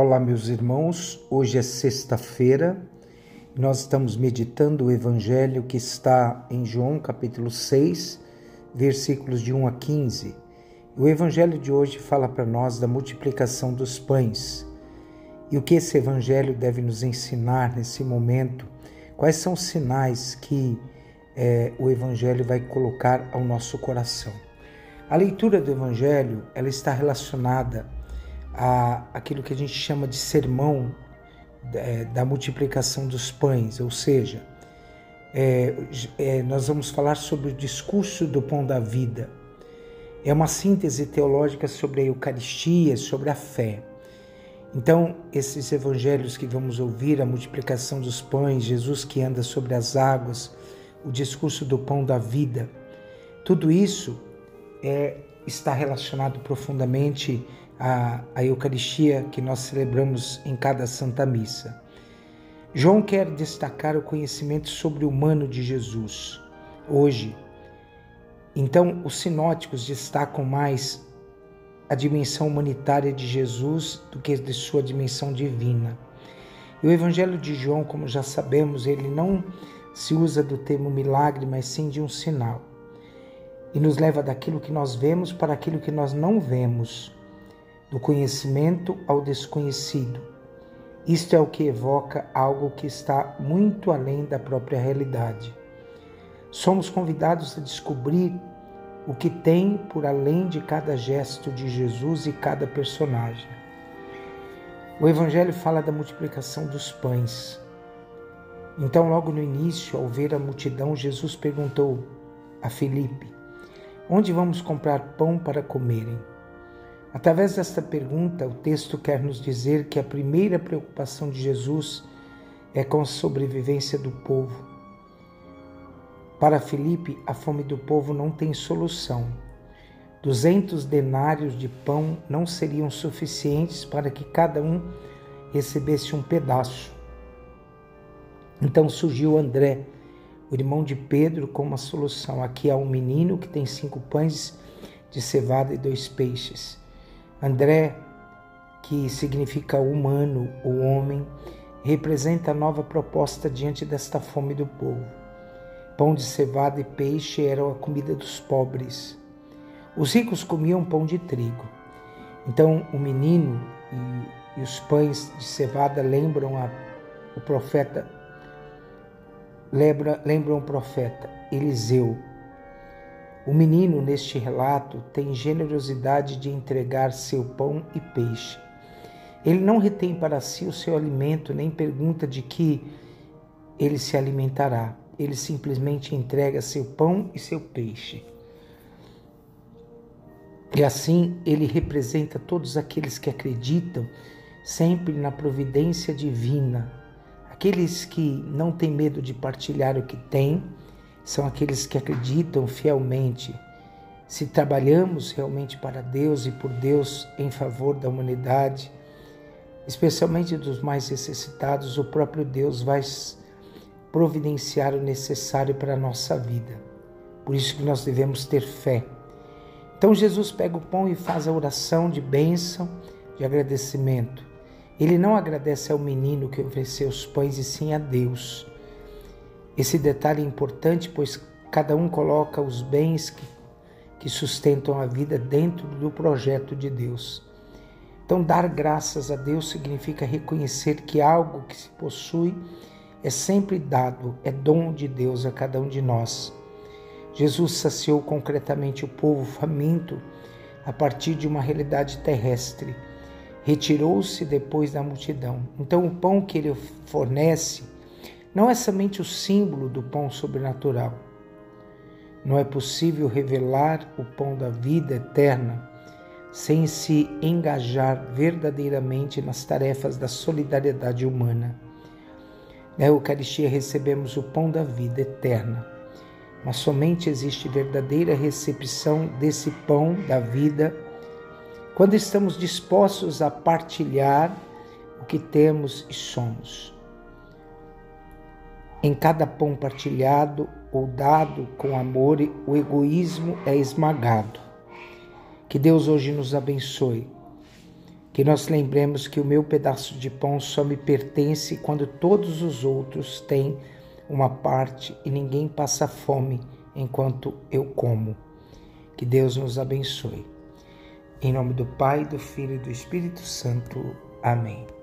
Olá, meus irmãos. Hoje é sexta-feira. Nós estamos meditando o evangelho que está em João, capítulo 6, versículos de 1 a 15. O evangelho de hoje fala para nós da multiplicação dos pães. E o que esse evangelho deve nos ensinar nesse momento? Quais são os sinais que é, o evangelho vai colocar ao nosso coração? A leitura do evangelho, ela está relacionada a, aquilo que a gente chama de sermão é, da multiplicação dos pães, ou seja, é, é, nós vamos falar sobre o discurso do pão da vida. É uma síntese teológica sobre a Eucaristia, sobre a fé. Então, esses evangelhos que vamos ouvir, a multiplicação dos pães, Jesus que anda sobre as águas, o discurso do pão da vida, tudo isso é, está relacionado profundamente a, a Eucaristia que nós celebramos em cada Santa Missa. João quer destacar o conhecimento sobre o humano de Jesus hoje. Então, os sinóticos destacam mais a dimensão humanitária de Jesus do que de sua dimensão divina. E o Evangelho de João, como já sabemos, ele não se usa do termo milagre, mas sim de um sinal. E nos leva daquilo que nós vemos para aquilo que nós não vemos do conhecimento ao desconhecido. Isto é o que evoca algo que está muito além da própria realidade. Somos convidados a descobrir o que tem por além de cada gesto de Jesus e cada personagem. O Evangelho fala da multiplicação dos pães. Então, logo no início, ao ver a multidão, Jesus perguntou a Filipe: Onde vamos comprar pão para comerem? Através desta pergunta, o texto quer nos dizer que a primeira preocupação de Jesus é com a sobrevivência do povo. Para Filipe, a fome do povo não tem solução. Duzentos denários de pão não seriam suficientes para que cada um recebesse um pedaço. Então surgiu André, o irmão de Pedro, com uma solução. Aqui há um menino que tem cinco pães de cevada e dois peixes. André, que significa humano, o homem, representa a nova proposta diante desta fome do povo. Pão de cevada e peixe eram a comida dos pobres. Os ricos comiam pão de trigo. Então o menino e, e os pães de cevada lembram a, o profeta, lembra, lembram o profeta Eliseu, o menino, neste relato, tem generosidade de entregar seu pão e peixe. Ele não retém para si o seu alimento, nem pergunta de que ele se alimentará. Ele simplesmente entrega seu pão e seu peixe. E assim ele representa todos aqueles que acreditam sempre na providência divina, aqueles que não têm medo de partilhar o que têm são aqueles que acreditam fielmente. Se trabalhamos realmente para Deus e por Deus em favor da humanidade, especialmente dos mais necessitados, o próprio Deus vai providenciar o necessário para a nossa vida. Por isso que nós devemos ter fé. Então Jesus pega o pão e faz a oração de bênção, de agradecimento. Ele não agradece ao menino que ofereceu os pães, e sim a Deus. Esse detalhe é importante, pois cada um coloca os bens que, que sustentam a vida dentro do projeto de Deus. Então, dar graças a Deus significa reconhecer que algo que se possui é sempre dado, é dom de Deus a cada um de nós. Jesus saciou concretamente o povo faminto a partir de uma realidade terrestre. Retirou-se depois da multidão. Então, o pão que ele fornece não é somente o símbolo do pão sobrenatural. Não é possível revelar o pão da vida eterna sem se engajar verdadeiramente nas tarefas da solidariedade humana. Na Eucaristia recebemos o pão da vida eterna, mas somente existe verdadeira recepção desse pão da vida quando estamos dispostos a partilhar o que temos e somos. Em cada pão partilhado ou dado com amor, o egoísmo é esmagado. Que Deus hoje nos abençoe. Que nós lembremos que o meu pedaço de pão só me pertence quando todos os outros têm uma parte e ninguém passa fome enquanto eu como. Que Deus nos abençoe. Em nome do Pai, do Filho e do Espírito Santo. Amém.